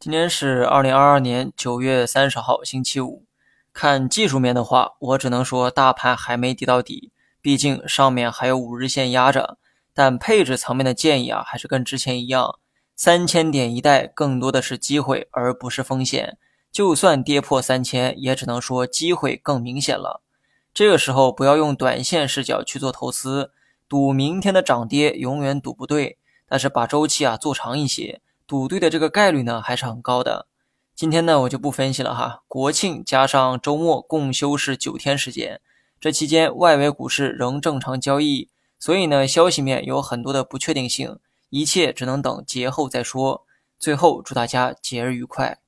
今天是二零二二年九月三十号，星期五。看技术面的话，我只能说大盘还没跌到底，毕竟上面还有五日线压着。但配置层面的建议啊，还是跟之前一样，三千点一带更多的是机会，而不是风险。就算跌破三千，也只能说机会更明显了。这个时候不要用短线视角去做投资，赌明天的涨跌永远赌不对。但是把周期啊做长一些。赌对的这个概率呢还是很高的。今天呢我就不分析了哈。国庆加上周末共休是九天时间，这期间外围股市仍正常交易，所以呢消息面有很多的不确定性，一切只能等节后再说。最后祝大家节日愉快。